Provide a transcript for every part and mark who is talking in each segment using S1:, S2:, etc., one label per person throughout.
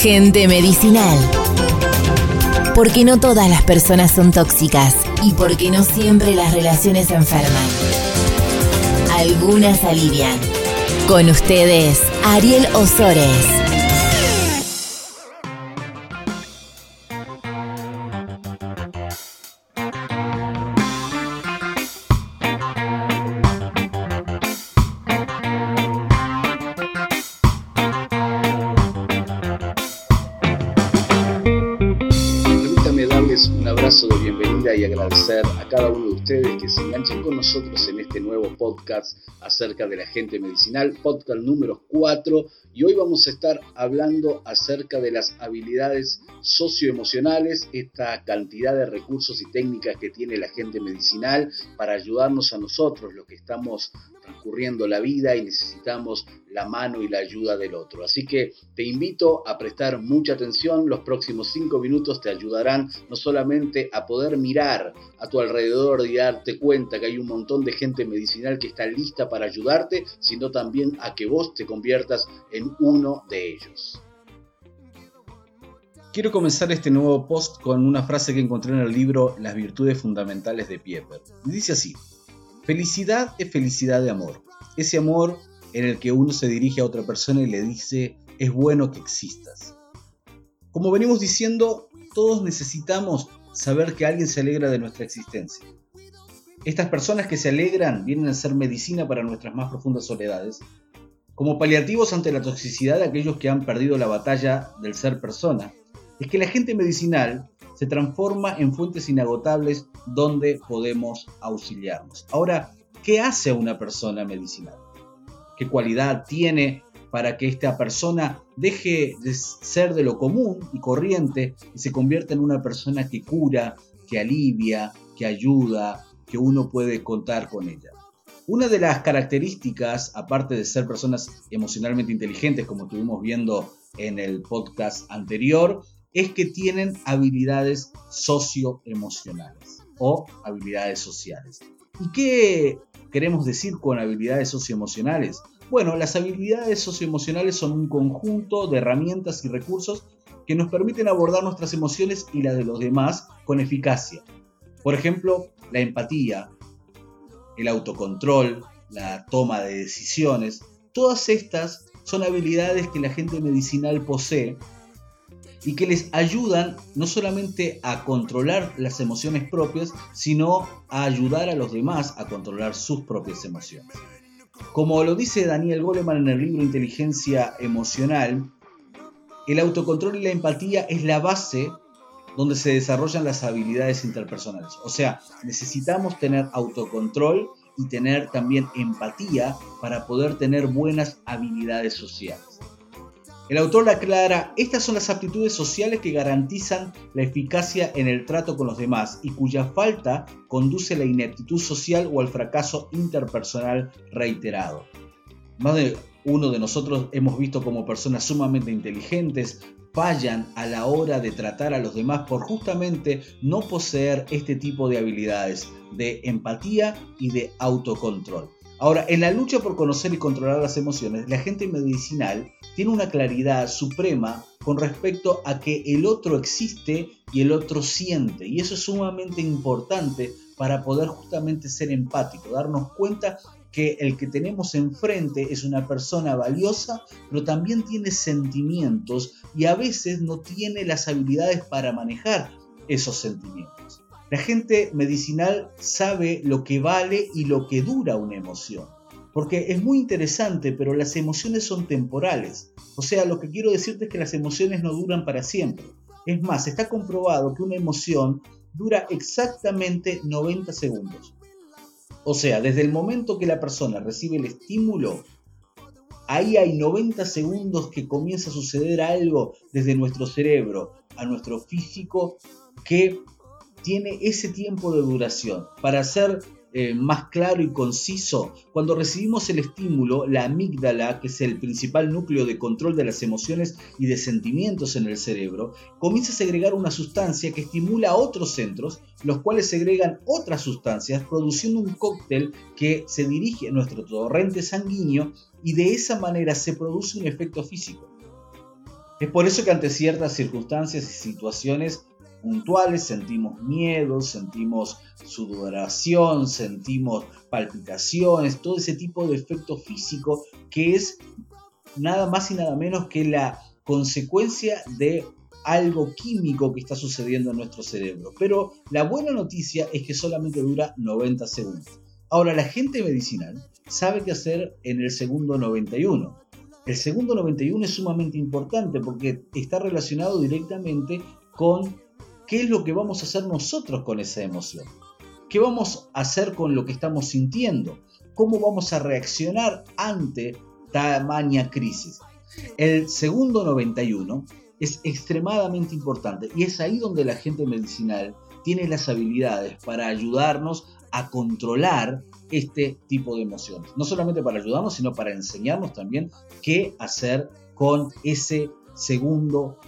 S1: Gente medicinal. Porque no todas las personas son tóxicas y porque no siempre las relaciones enferman. Algunas alivian. Con ustedes, Ariel Osores.
S2: Con nosotros en este nuevo podcast acerca de la gente medicinal, podcast número 4. Y hoy vamos a estar hablando acerca de las habilidades socioemocionales, esta cantidad de recursos y técnicas que tiene la gente medicinal para ayudarnos a nosotros, los que estamos transcurriendo la vida y necesitamos la mano y la ayuda del otro. Así que te invito a prestar mucha atención, los próximos cinco minutos te ayudarán no solamente a poder mirar a tu alrededor y darte cuenta que hay un montón de gente medicinal que está lista para ayudarte, sino también a que vos te conviertas en uno de ellos. Quiero comenzar este nuevo post con una frase que encontré en el libro Las virtudes fundamentales de Pieper. Dice así, Felicidad es felicidad de amor. Ese amor en el que uno se dirige a otra persona y le dice, es bueno que existas. Como venimos diciendo, todos necesitamos saber que alguien se alegra de nuestra existencia. Estas personas que se alegran vienen a ser medicina para nuestras más profundas soledades, como paliativos ante la toxicidad de aquellos que han perdido la batalla del ser persona. Es que la gente medicinal se transforma en fuentes inagotables donde podemos auxiliarnos. Ahora, ¿qué hace una persona medicinal? ¿Qué cualidad tiene para que esta persona deje de ser de lo común y corriente y se convierta en una persona que cura, que alivia, que ayuda, que uno puede contar con ella? Una de las características, aparte de ser personas emocionalmente inteligentes, como estuvimos viendo en el podcast anterior, es que tienen habilidades socioemocionales o habilidades sociales. ¿Y qué queremos decir con habilidades socioemocionales? Bueno, las habilidades socioemocionales son un conjunto de herramientas y recursos que nos permiten abordar nuestras emociones y las de los demás con eficacia. Por ejemplo, la empatía, el autocontrol, la toma de decisiones, todas estas son habilidades que la gente medicinal posee y que les ayudan no solamente a controlar las emociones propias, sino a ayudar a los demás a controlar sus propias emociones. Como lo dice Daniel Goleman en el libro Inteligencia Emocional, el autocontrol y la empatía es la base donde se desarrollan las habilidades interpersonales. O sea, necesitamos tener autocontrol y tener también empatía para poder tener buenas habilidades sociales. El autor la aclara, estas son las aptitudes sociales que garantizan la eficacia en el trato con los demás y cuya falta conduce a la ineptitud social o al fracaso interpersonal reiterado. Más de uno de nosotros hemos visto como personas sumamente inteligentes fallan a la hora de tratar a los demás por justamente no poseer este tipo de habilidades de empatía y de autocontrol. Ahora, en la lucha por conocer y controlar las emociones, la gente medicinal tiene una claridad suprema con respecto a que el otro existe y el otro siente. Y eso es sumamente importante para poder justamente ser empático, darnos cuenta que el que tenemos enfrente es una persona valiosa, pero también tiene sentimientos y a veces no tiene las habilidades para manejar esos sentimientos. La gente medicinal sabe lo que vale y lo que dura una emoción. Porque es muy interesante, pero las emociones son temporales. O sea, lo que quiero decirte es que las emociones no duran para siempre. Es más, está comprobado que una emoción dura exactamente 90 segundos. O sea, desde el momento que la persona recibe el estímulo, ahí hay 90 segundos que comienza a suceder algo desde nuestro cerebro a nuestro físico que tiene ese tiempo de duración. Para ser eh, más claro y conciso, cuando recibimos el estímulo, la amígdala, que es el principal núcleo de control de las emociones y de sentimientos en el cerebro, comienza a segregar una sustancia que estimula a otros centros, los cuales segregan otras sustancias, produciendo un cóctel que se dirige a nuestro torrente sanguíneo y de esa manera se produce un efecto físico. Es por eso que ante ciertas circunstancias y situaciones puntuales sentimos miedo, sentimos sudoración, sentimos palpitaciones, todo ese tipo de efecto físico que es nada más y nada menos que la consecuencia de algo químico que está sucediendo en nuestro cerebro. Pero la buena noticia es que solamente dura 90 segundos. Ahora, la gente medicinal sabe qué hacer en el segundo 91. El segundo 91 es sumamente importante porque está relacionado directamente con qué es lo que vamos a hacer nosotros con esa emoción. ¿Qué vamos a hacer con lo que estamos sintiendo? ¿Cómo vamos a reaccionar ante tamaña crisis? El segundo 91 es extremadamente importante y es ahí donde la gente medicinal tiene las habilidades para ayudarnos a controlar este tipo de emociones. No solamente para ayudarnos, sino para enseñarnos también qué hacer con ese segundo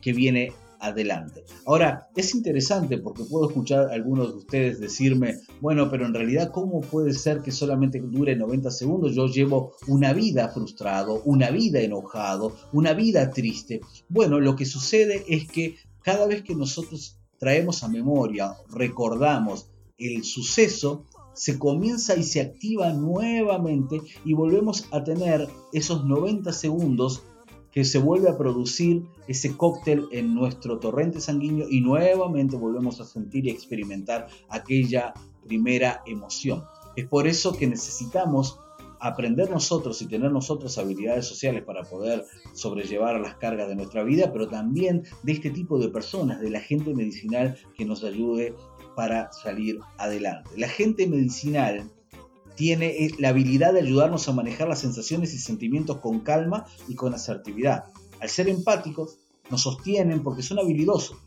S2: que viene adelante. Ahora, es interesante porque puedo escuchar a algunos de ustedes decirme, bueno, pero en realidad, ¿cómo puede ser que solamente dure 90 segundos? Yo llevo una vida frustrado, una vida enojado, una vida triste. Bueno, lo que sucede es que cada vez que nosotros traemos a memoria, recordamos el suceso, se comienza y se activa nuevamente y volvemos a tener esos 90 segundos que se vuelve a producir ese cóctel en nuestro torrente sanguíneo y nuevamente volvemos a sentir y experimentar aquella primera emoción. Es por eso que necesitamos aprender nosotros y tener nosotros habilidades sociales para poder sobrellevar las cargas de nuestra vida, pero también de este tipo de personas, de la gente medicinal que nos ayude para salir adelante. La gente medicinal tiene eh, la habilidad de ayudarnos a manejar las sensaciones y sentimientos con calma y con asertividad. Al ser empáticos, nos sostienen porque son habilidosos.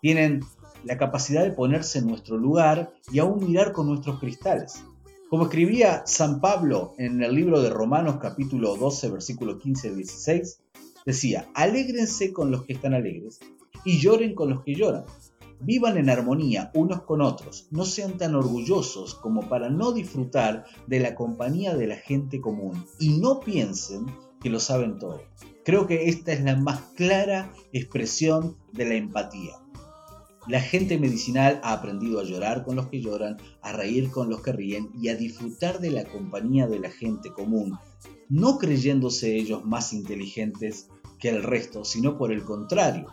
S2: Tienen la capacidad de ponerse en nuestro lugar y aún mirar con nuestros cristales. Como escribía San Pablo en el libro de Romanos capítulo 12, versículo 15 16, decía, alégrense con los que están alegres y lloren con los que lloran. Vivan en armonía unos con otros, no sean tan orgullosos como para no disfrutar de la compañía de la gente común y no piensen que lo saben todo. Creo que esta es la más clara expresión de la empatía. La gente medicinal ha aprendido a llorar con los que lloran, a reír con los que ríen y a disfrutar de la compañía de la gente común, no creyéndose ellos más inteligentes que el resto, sino por el contrario,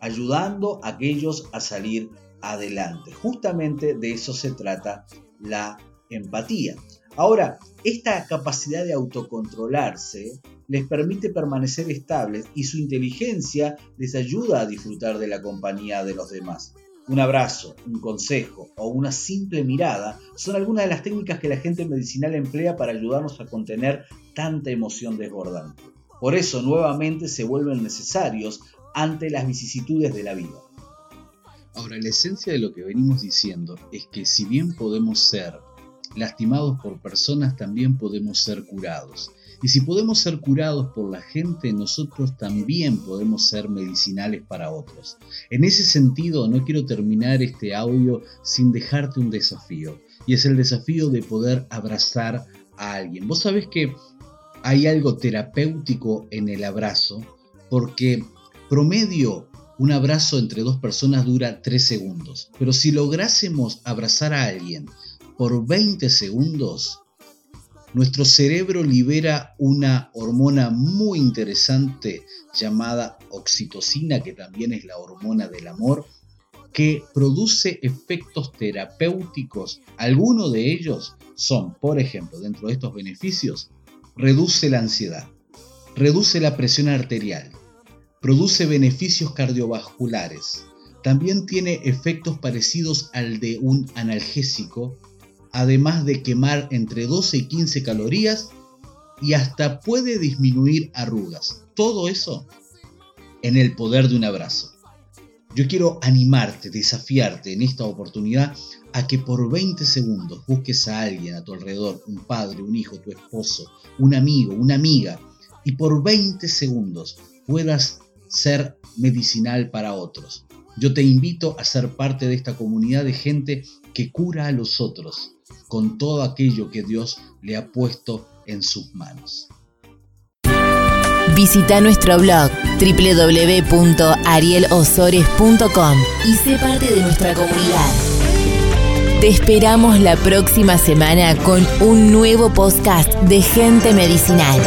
S2: ayudando a aquellos a salir adelante. Justamente de eso se trata la empatía. Ahora, esta capacidad de autocontrolarse les permite permanecer estables y su inteligencia les ayuda a disfrutar de la compañía de los demás. Un abrazo, un consejo o una simple mirada son algunas de las técnicas que la gente medicinal emplea para ayudarnos a contener tanta emoción desbordante. Por eso nuevamente se vuelven necesarios ante las vicisitudes de la vida.
S3: Ahora, la esencia de lo que venimos diciendo es que si bien podemos ser lastimados por personas, también podemos ser curados. Y si podemos ser curados por la gente, nosotros también podemos ser medicinales para otros. En ese sentido, no quiero terminar este audio sin dejarte un desafío. Y es el desafío de poder abrazar a alguien. Vos sabés que hay algo terapéutico en el abrazo, porque Promedio, un abrazo entre dos personas dura 3 segundos, pero si lográsemos abrazar a alguien por 20 segundos, nuestro cerebro libera una hormona muy interesante llamada oxitocina, que también es la hormona del amor, que produce efectos terapéuticos. Algunos de ellos son, por ejemplo, dentro de estos beneficios, reduce la ansiedad, reduce la presión arterial, Produce beneficios cardiovasculares. También tiene efectos parecidos al de un analgésico, además de quemar entre 12 y 15 calorías y hasta puede disminuir arrugas. Todo eso en el poder de un abrazo. Yo quiero animarte, desafiarte en esta oportunidad a que por 20 segundos busques a alguien a tu alrededor, un padre, un hijo, tu esposo, un amigo, una amiga, y por 20 segundos puedas ser medicinal para otros. Yo te invito a ser parte de esta comunidad de gente que cura a los otros con todo aquello que Dios le ha puesto en sus manos.
S1: Visita nuestro blog www.arielosores.com y sé parte de nuestra comunidad. Te esperamos la próxima semana con un nuevo podcast de Gente Medicinal.